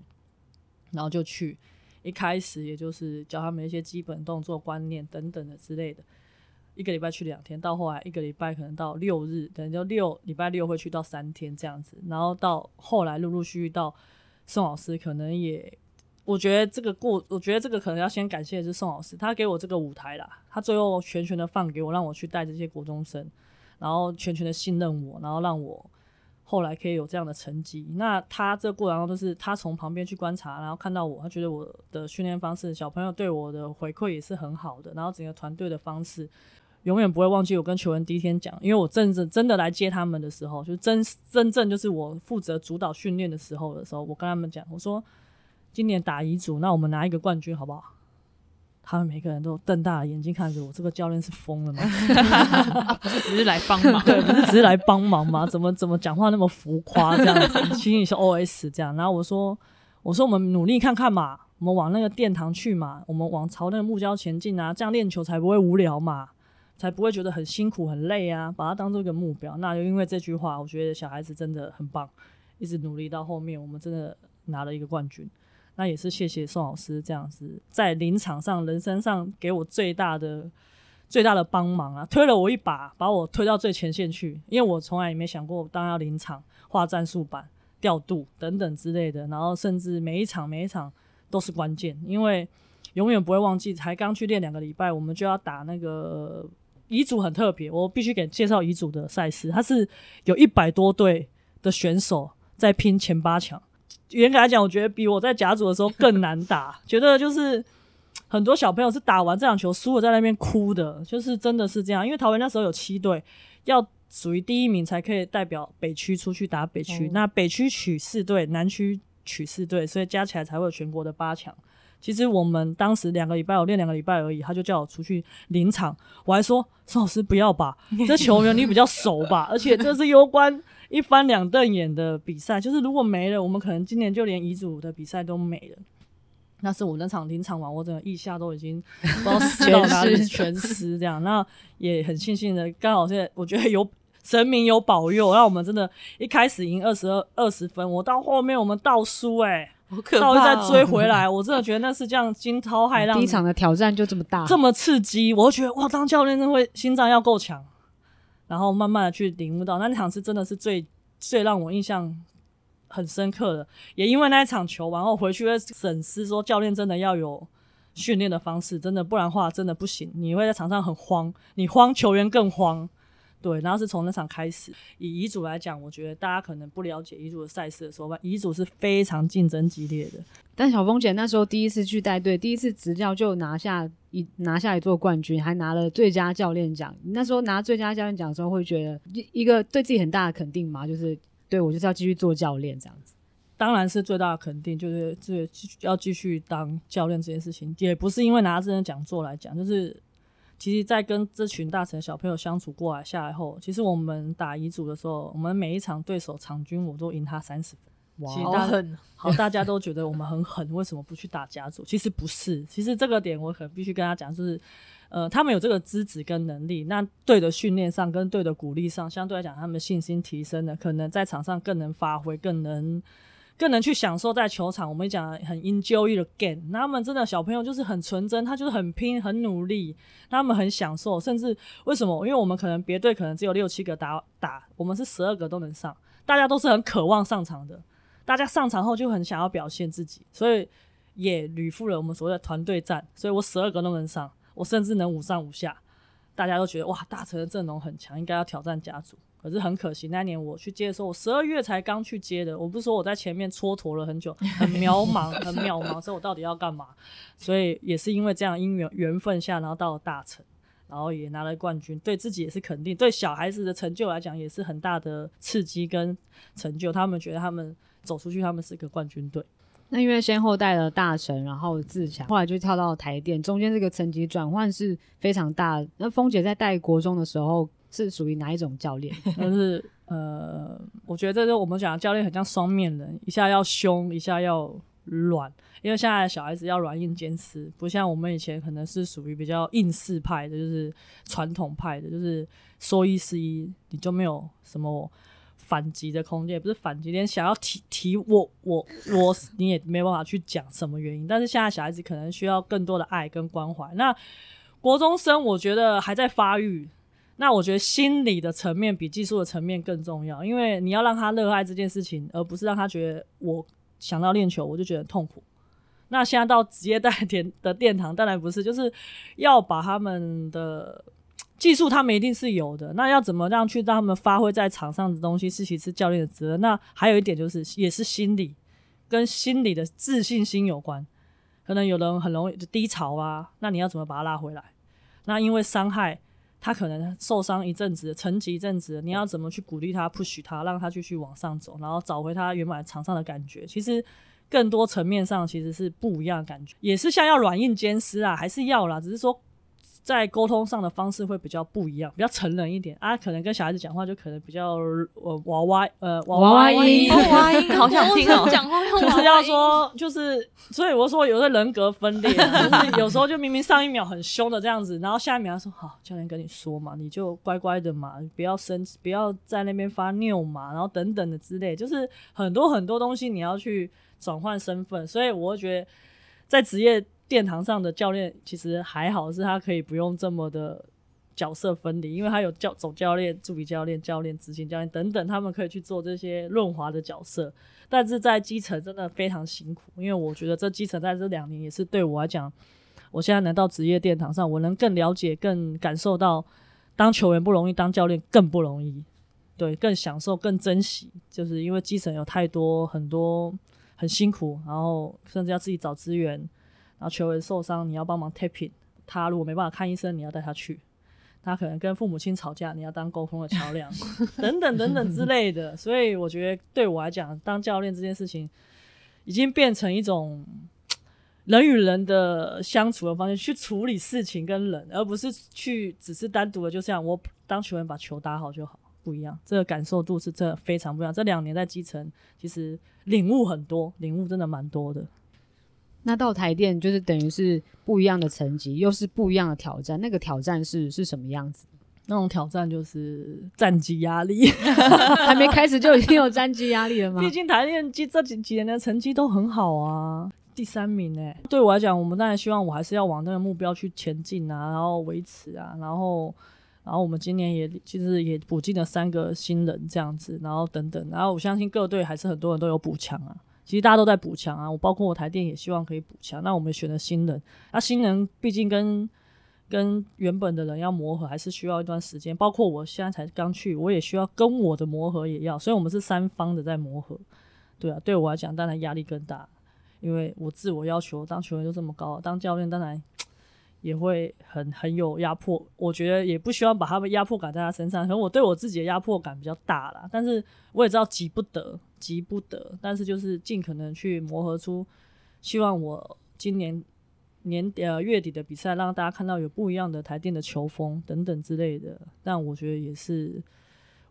然后就去，一开始也就是教他们一些基本动作观念等等的之类的。一个礼拜去两天，到后来一个礼拜可能到六日，可能就六礼拜六会去到三天这样子，然后到后来陆陆续续到宋老师，可能也，我觉得这个过，我觉得这个可能要先感谢的是宋老师，他给我这个舞台啦，他最后全权的放给我，让我去带这些国中生，然后全权的信任我，然后让我后来可以有这样的成绩。那他这过程中都是他从旁边去观察，然后看到我，他觉得我的训练方式，小朋友对我的回馈也是很好的，然后整个团队的方式。永远不会忘记我跟球员第一天讲，因为我真正真的来接他们的时候，就真真正就是我负责主导训练的时候的时候，我跟他们讲，我说今年打乙组，那我们拿一个冠军好不好？他们每个人都瞪大了眼睛看着我，这个教练是疯了吗？不是只是来帮忙，对，不是只是来帮忙吗？怎么怎么讲话那么浮夸这样子？心里是 OS 这样。然后我说我说我们努力看看嘛，我们往那个殿堂去嘛，我们往朝那个目标前进啊，这样练球才不会无聊嘛。才不会觉得很辛苦很累啊，把它当做一个目标。那就因为这句话，我觉得小孩子真的很棒，一直努力到后面，我们真的拿了一个冠军。那也是谢谢宋老师这样子在临场上、人生上给我最大的、最大的帮忙啊，推了我一把，把我推到最前线去。因为我从来也没想过，当要临场画战术板、调度等等之类的，然后甚至每一场每一场都是关键，因为。永远不会忘记。才刚去练两个礼拜，我们就要打那个乙组，很特别。我必须给介绍乙组的赛事，它是有一百多队的选手在拼前八强。严格来讲，我觉得比我在甲组的时候更难打。觉得就是很多小朋友是打完这场球输了，在那边哭的，就是真的是这样。因为桃园那时候有七队，要属于第一名才可以代表北区出去打北区。嗯、那北区取四队，南区取四队，所以加起来才会有全国的八强。其实我们当时两个礼拜，我练两个礼拜而已，他就叫我出去临场，我还说宋老师不要吧，这球员你比较熟吧，而且这是攸关一翻两瞪眼的比赛，就是如果没了，我们可能今年就连乙组的比赛都没了。那是我那场临场完，我整个腋下都已经不知道湿到哪里，全湿这样。那也很庆幸的，刚好现在我觉得有神明有保佑，让我们真的一开始赢二十二二十分，我到后面我们倒输哎。到再追回来，我真的觉得那是这样惊涛骇浪。第一场的挑战就这么大，这么刺激，我就觉得哇，当教练真的会心脏要够强，然后慢慢的去领悟到那场是真的是最最让我印象很深刻的。也因为那一场球完后回去会审视说，教练真的要有训练的方式，真的不然的话真的不行，你会在场上很慌，你慌球员更慌。对，然后是从那场开始。以遗嘱来讲，我觉得大家可能不了解遗嘱的赛事的时候吧，遗嘱是非常竞争激烈的。但小峰姐那时候第一次去带队，第一次执教就拿下一拿下一座冠军，还拿了最佳教练奖。那时候拿最佳教练奖的时候，会觉得一个对自己很大的肯定嘛？就是对我就是要继续做教练这样子。当然是最大的肯定，就是这要继续当教练这件事情，也不是因为拿这个奖座来讲，就是。其实，在跟这群大城小朋友相处过来下来后，其实我们打乙组的时候，我们每一场对手场均我都赢他三十分。哇，好狠！好，大家都觉得我们很狠，为什么不去打家族？其实不是，其实这个点我可能必须跟他讲，就是，呃，他们有这个资质跟能力，那对的训练上跟对的鼓励上，相对来讲，他们信心提升了，可能在场上更能发挥，更能。更能去享受在球场，我们讲很 enjoy the game。他们真的小朋友就是很纯真，他就是很拼、很努力，他们很享受。甚至为什么？因为我们可能别队可能只有六七个打打，我们是十二个都能上，大家都是很渴望上场的。大家上场后就很想要表现自己，所以也屡赴了我们所谓的团队战。所以我十二个都能上，我甚至能五上五下。大家都觉得哇，大成的阵容很强，应该要挑战甲组。可是很可惜，那年我去接的时候，我十二月才刚去接的。我不是说我在前面蹉跎了很久，很渺茫，很渺茫，所以我到底要干嘛？所以也是因为这样因缘缘分下，然后到了大成，然后也拿了冠军，对自己也是肯定，对小孩子的成就来讲也是很大的刺激跟成就。他们觉得他们走出去，他们是一个冠军队。那因为先后带了大成，然后自强，后来就跳到台电，中间这个层级转换是非常大的。那峰姐在带国中的时候。是属于哪一种教练？就 是呃，我觉得这是我们讲的教练很像双面人，一下要凶，一下要软。因为现在小孩子要软硬兼施，不像我们以前可能是属于比较硬式派的，就是传统派的，就是说一是一，你就没有什么反击的空间，也不是反击，连想要提提我我我，你也没办法去讲什么原因。但是现在小孩子可能需要更多的爱跟关怀。那国中生我觉得还在发育。那我觉得心理的层面比技术的层面更重要，因为你要让他热爱这件事情，而不是让他觉得我想到练球我就觉得痛苦。那现在到职业代点的殿堂，当然不是，就是要把他们的技术，他们一定是有的。那要怎么样去让他们发挥在场上的东西，是其次教练的责任。那还有一点就是，也是心理跟心理的自信心有关。可能有人很容易就低潮啊，那你要怎么把他拉回来？那因为伤害。他可能受伤一阵子，沉寂一阵子，你要怎么去鼓励他、push 他，让他继续往上走，然后找回他原本场上的感觉？其实更多层面上其实是不一样的感觉，也是像要软硬兼施啊，还是要啦，只是说。在沟通上的方式会比较不一样，比较成人一点啊，可能跟小孩子讲话就可能比较呃娃娃呃娃娃音，娃娃音好想听哦，讲话就是要说就是，所以我说有的人格分裂，就是有时候就明明上一秒很凶的这样子，然后下一秒他说好，教练跟你说嘛，你就乖乖的嘛，不要生气，不要在那边发拗嘛，然后等等的之类，就是很多很多东西你要去转换身份，所以我觉得在职业。殿堂上的教练其实还好，是他可以不用这么的角色分离，因为他有教总教练、助理教练、教练、执行教练等等，他们可以去做这些润滑的角色。但是在基层真的非常辛苦，因为我觉得这基层在这两年也是对我来讲我现在能到职业殿堂上，我能更了解、更感受到，当球员不容易，当教练更不容易。对，更享受、更珍惜，就是因为基层有太多很多很辛苦，然后甚至要自己找资源，然后球员受伤，你要帮忙 tapping 他如果没办法看医生，你要带他去。他可能跟父母亲吵架，你要当沟通的桥梁，等等等等之类的。所以我觉得对我来讲，当教练这件事情已经变成一种人与人的相处的方式，去处理事情跟人，而不是去只是单独的就这样，我当球员把球打好就好，不一样。这个感受度是真的非常不一样。这两年在基层，其实领悟很多，领悟真的蛮多的。那到台电就是等于是不一样的层级，又是不一样的挑战。那个挑战是是什么样子？那种挑战就是战绩压力，还没开始就已经有战绩压力了吗？毕竟台电这这几几年的成绩都很好啊，第三名哎、欸。对我来讲，我们当然希望我还是要往那个目标去前进啊，然后维持啊，然后然后我们今年也其实也补进了三个新人这样子，然后等等，然后我相信各队还是很多人都有补强啊。其实大家都在补强啊，我包括我台电也希望可以补强。那我们选了新人，那新人毕竟跟跟原本的人要磨合，还是需要一段时间。包括我现在才刚去，我也需要跟我的磨合也要，所以我们是三方的在磨合。对啊，对我来讲当然压力更大，因为我自我要求当球员就这么高，当教练当然。也会很很有压迫，我觉得也不希望把他们压迫感在他身上，可能我对我自己的压迫感比较大啦，但是我也知道急不得，急不得，但是就是尽可能去磨合出，希望我今年年呃月底的比赛让大家看到有不一样的台电的球风等等之类的，但我觉得也是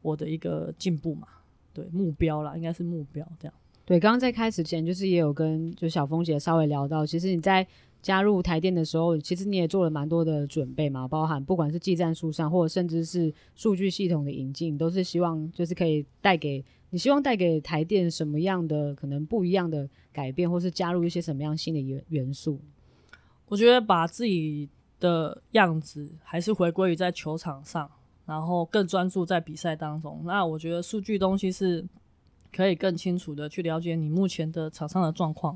我的一个进步嘛，对，目标啦，应该是目标这样。对，刚刚在开始前就是也有跟就小峰姐稍微聊到，其实你在。加入台电的时候，其实你也做了蛮多的准备嘛，包含不管是技战术上，或者甚至是数据系统的引进，都是希望就是可以带给你，希望带给台电什么样的可能不一样的改变，或是加入一些什么样新的元元素。我觉得把自己的样子还是回归于在球场上，然后更专注在比赛当中。那我觉得数据东西是可以更清楚的去了解你目前的场上的状况，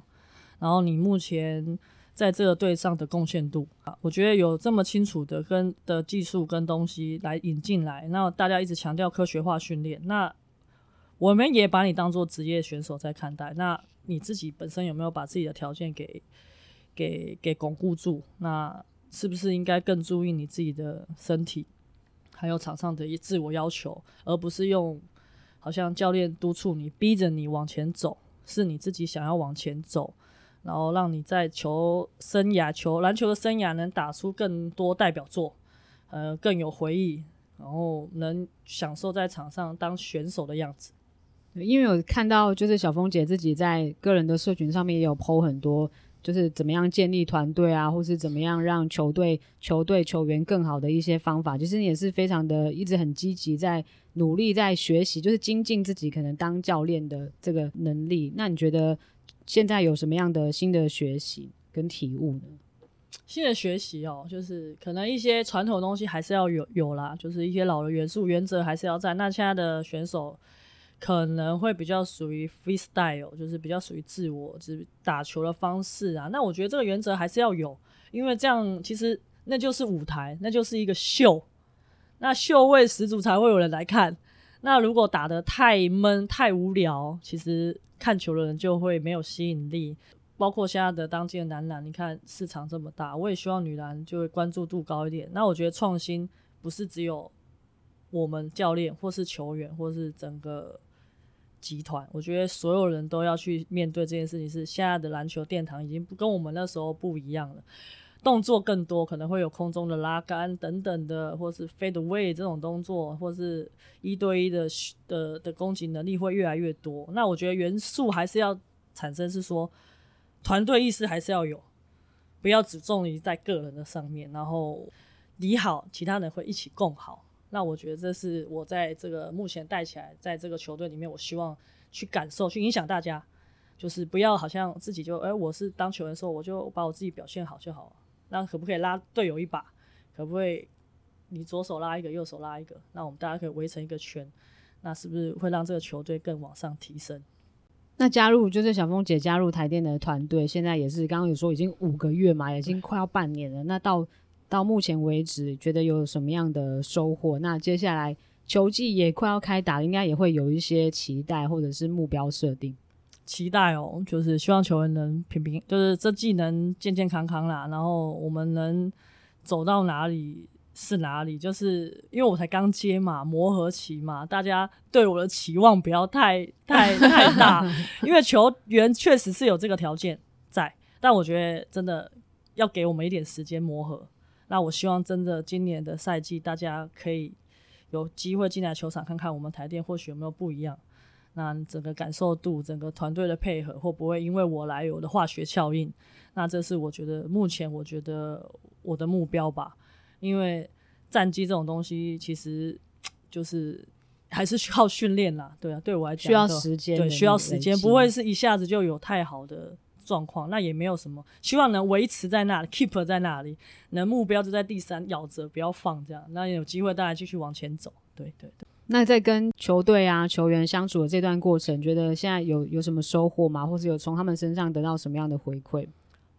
然后你目前。在这个队上的贡献度啊，我觉得有这么清楚的跟的技术跟东西来引进来，那大家一直强调科学化训练，那我们也把你当做职业选手在看待。那你自己本身有没有把自己的条件给给给巩固住？那是不是应该更注意你自己的身体，还有场上的一自我要求，而不是用好像教练督促你、逼着你往前走，是你自己想要往前走。然后让你在球生涯、球篮球的生涯能打出更多代表作，呃，更有回忆，然后能享受在场上当选手的样子。因为我看到就是小峰姐自己在个人的社群上面也有 po 很多，就是怎么样建立团队啊，或是怎么样让球队、球队球员更好的一些方法。其实你也是非常的一直很积极在努力在学习，就是精进自己可能当教练的这个能力。那你觉得？现在有什么样的新的学习跟体悟呢？新的学习哦，就是可能一些传统东西还是要有有啦，就是一些老的元素原则还是要在。那现在的选手可能会比较属于 freestyle，就是比较属于自我，就是打球的方式啊。那我觉得这个原则还是要有，因为这样其实那就是舞台，那就是一个秀，那秀味十足才会有人来看。那如果打得太闷、太无聊，其实。看球的人就会没有吸引力，包括现在的当今的男篮，你看市场这么大，我也希望女篮就会关注度高一点。那我觉得创新不是只有我们教练，或是球员，或是整个集团，我觉得所有人都要去面对这件事情。是现在的篮球殿堂已经不跟我们那时候不一样了。动作更多，可能会有空中的拉杆等等的，或是 fade away 这种动作，或是一对一的的的攻击能力会越来越多。那我觉得元素还是要产生，是说团队意识还是要有，不要只重于在个人的上面。然后你好，其他人会一起共好。那我觉得这是我在这个目前带起来，在这个球队里面，我希望去感受、去影响大家，就是不要好像自己就哎、我是当球员的时候，我就把我自己表现好就好了。那可不可以拉队友一把？可不可以你左手拉一个，右手拉一个？那我们大家可以围成一个圈，那是不是会让这个球队更往上提升？那加入就是小蜂姐加入台电的团队，现在也是刚刚有说已经五个月嘛，已经快要半年了。那到到目前为止，觉得有什么样的收获？那接下来球季也快要开打，应该也会有一些期待或者是目标设定。期待哦，就是希望球员能平平，就是这季能健健康康啦，然后我们能走到哪里。是哪里？就是因为我才刚接嘛，磨合期嘛，大家对我的期望不要太太太大，因为球员确实是有这个条件在，但我觉得真的要给我们一点时间磨合。那我希望真的今年的赛季，大家可以有机会进来球场看看我们台电或许有没有不一样。那整个感受度，整个团队的配合，会不会因为我来有的化学效应？那这是我觉得目前我觉得我的目标吧。因为战机这种东西，其实就是还是需要训练啦。对啊，对我来讲需要时间，对，需要时间，不会是一下子就有太好的状况。那也没有什么，希望能维持在那里，keep 在那里，能目标就在第三，咬着不要放，这样，那有机会大家继续往前走。对对对。那在跟球队啊球员相处的这段过程，觉得现在有有什么收获吗？或是有从他们身上得到什么样的回馈？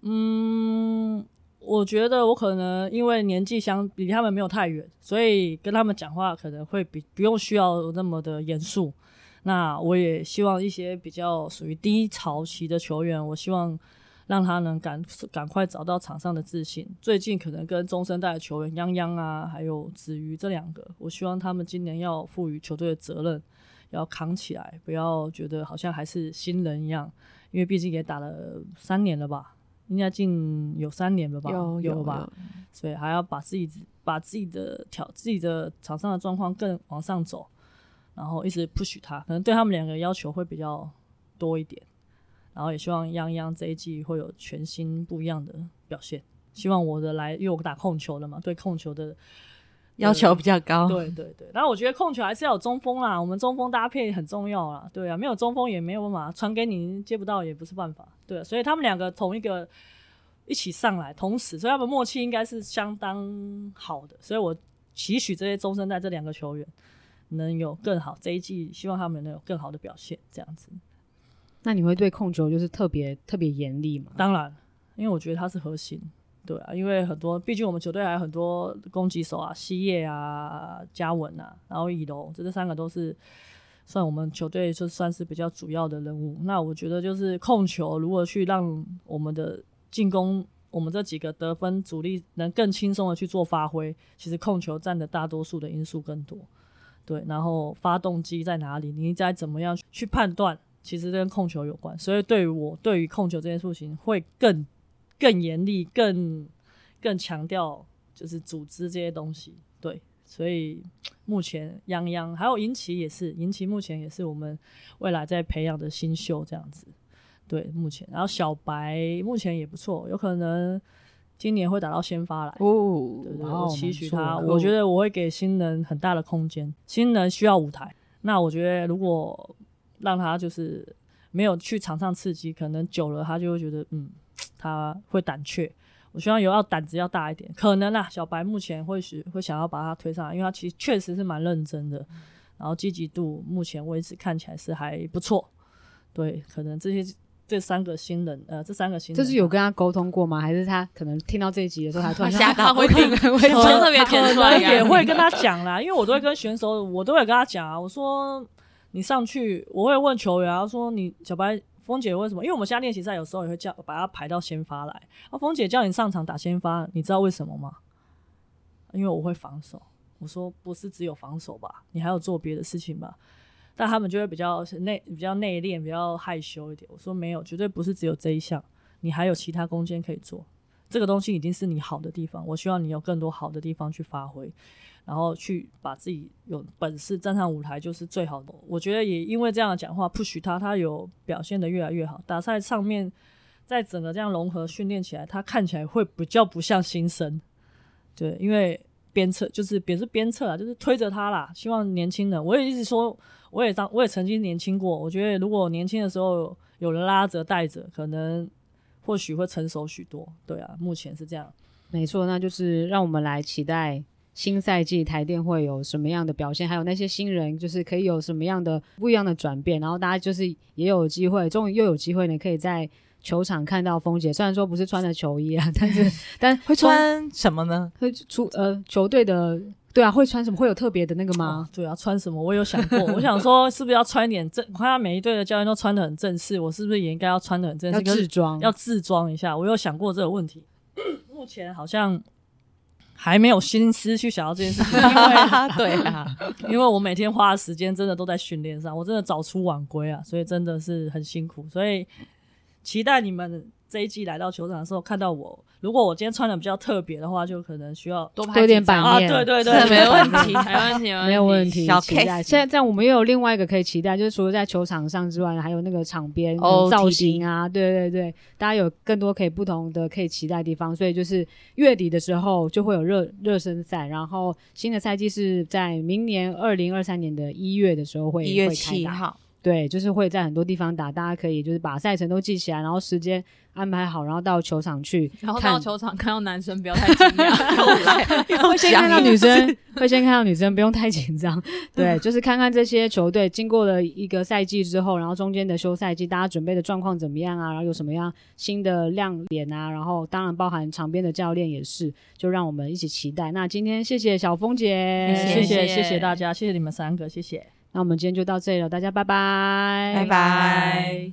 嗯。我觉得我可能因为年纪相比他们没有太远，所以跟他们讲话可能会比不用需要那么的严肃。那我也希望一些比较属于低潮期的球员，我希望让他能赶赶快找到场上的自信。最近可能跟中生代的球员泱泱啊，还有子瑜这两个，我希望他们今年要赋予球队的责任，要扛起来，不要觉得好像还是新人一样，因为毕竟也打了三年了吧。应该近有三年了吧？有有吧？所以还要把自己把自己的挑自己的场上的状况更往上走，然后一直 push 他，可能对他们两个要求会比较多一点。然后也希望泱泱这一季会有全新不一样的表现。希望我的来，因为我打控球的嘛，对控球的。要求比较高，对对对。然后我觉得控球还是要有中锋啦，我们中锋搭配很重要啦，对啊，没有中锋也没有办法传给你接不到也不是办法，对啊。所以他们两个同一个一起上来，同时，所以他们默契应该是相当好的。所以我期许这些中生代这两个球员能有更好这一季，希望他们能有更好的表现，这样子。那你会对控球就是特别特别严厉吗？当然，因为我觉得他是核心。对啊，因为很多，毕竟我们球队还有很多攻击手啊，西叶啊、嘉文啊，然后以龙，这这三个都是算我们球队就算是比较主要的人物。那我觉得就是控球，如果去让我们的进攻，我们这几个得分主力能更轻松的去做发挥，其实控球占的大多数的因素更多。对，然后发动机在哪里，你应该怎么样去判断，其实跟控球有关。所以对于我，对于控球这件事情会更。更严厉，更更强调就是组织这些东西，对，所以目前泱泱还有银旗也是，银旗目前也是我们未来在培养的新秀这样子，对，目前，然后小白目前也不错，有可能今年会打到先发来哦，对，对对，我期许他，我觉得我会给新人很大的空间，新人需要舞台，那我觉得如果让他就是没有去场上刺激，可能久了他就会觉得嗯。他会胆怯，我希望有要胆子要大一点，可能啦。小白目前或许会想要把他推上来，因为他其实确实是蛮认真的，然后积极度目前为止看起来是还不错。对，可能这些这三个新人，呃，这三个新人，这是有跟他沟通过吗？还是他可能听到这一集的时候，他突然吓到，会听，会听特别甜出来，也会跟他讲啦。因为我都会跟选手，我都会跟他讲啊，我说你上去，我会问球员啊，说你小白。峰姐为什么？因为我们现在练习赛有时候也会叫把他排到先发来。啊，峰姐叫你上场打先发，你知道为什么吗？因为我会防守。我说不是只有防守吧，你还有做别的事情吧？但他们就会比较内、比较内敛、比较害羞一点。我说没有，绝对不是只有这一项，你还有其他空间可以做。这个东西已经是你好的地方，我希望你有更多好的地方去发挥。然后去把自己有本事站上舞台就是最好的。我觉得也因为这样的讲话，push 他，他有表现得越来越好。打赛上面，在整个这样融合训练起来，他看起来会比较不像新生。对，因为鞭策就是别是鞭策啊，就是推着他啦。希望年轻人，我也一直说，我也当我也曾经年轻过。我觉得如果年轻的时候有人拉着带着，可能或许会成熟许多。对啊，目前是这样。没错，那就是让我们来期待。新赛季台电会有什么样的表现，还有那些新人就是可以有什么样的不一样的转变，然后大家就是也有机会，终于又有机会呢，可以在球场看到风姐。虽然说不是穿着球衣啊，但是 但会穿什么呢？会出呃球队的。对啊，会穿什么？会有特别的那个吗？哦？对啊，穿什么？我有想过，我想说是不是要穿点正？我看他每一队的教练都穿的很正式，我是不是也应该要穿的很正式？要自装，要自装一下。我有想过这个问题，目前好像还没有心思去想到这件事情。因为对啊，因为我每天花的时间真的都在训练上，我真的早出晚归啊，所以真的是很辛苦。所以期待你们这一季来到球场的时候看到我。如果我今天穿的比较特别的话，就可能需要多拍多点版面。啊、对对对，没问题，没问题，没有问题。小期待。现在这样，我们又有另外一个可以期待，就是除了在球场上之外，还有那个场边造型啊，对对对，大家有更多可以不同的可以期待的地方。所以就是月底的时候就会有热热身赛，然后新的赛季是在明年二零二三年的一月的时候会一月七号。对，就是会在很多地方打，大家可以就是把赛程都记起来，然后时间安排好，然后到球场去，然后到球场看到男生不要太惊讶，会先看到女生，会先看到女生，不用太紧张。对，就是看看这些球队经过了一个赛季之后，然后中间的休赛季，大家准备的状况怎么样啊？然后有什么样新的亮点啊？然后当然包含场边的教练也是，就让我们一起期待。那今天谢谢小峰姐，谢谢谢谢大家，谢谢你们三个，谢谢。那我们今天就到这里了大家拜拜。拜拜。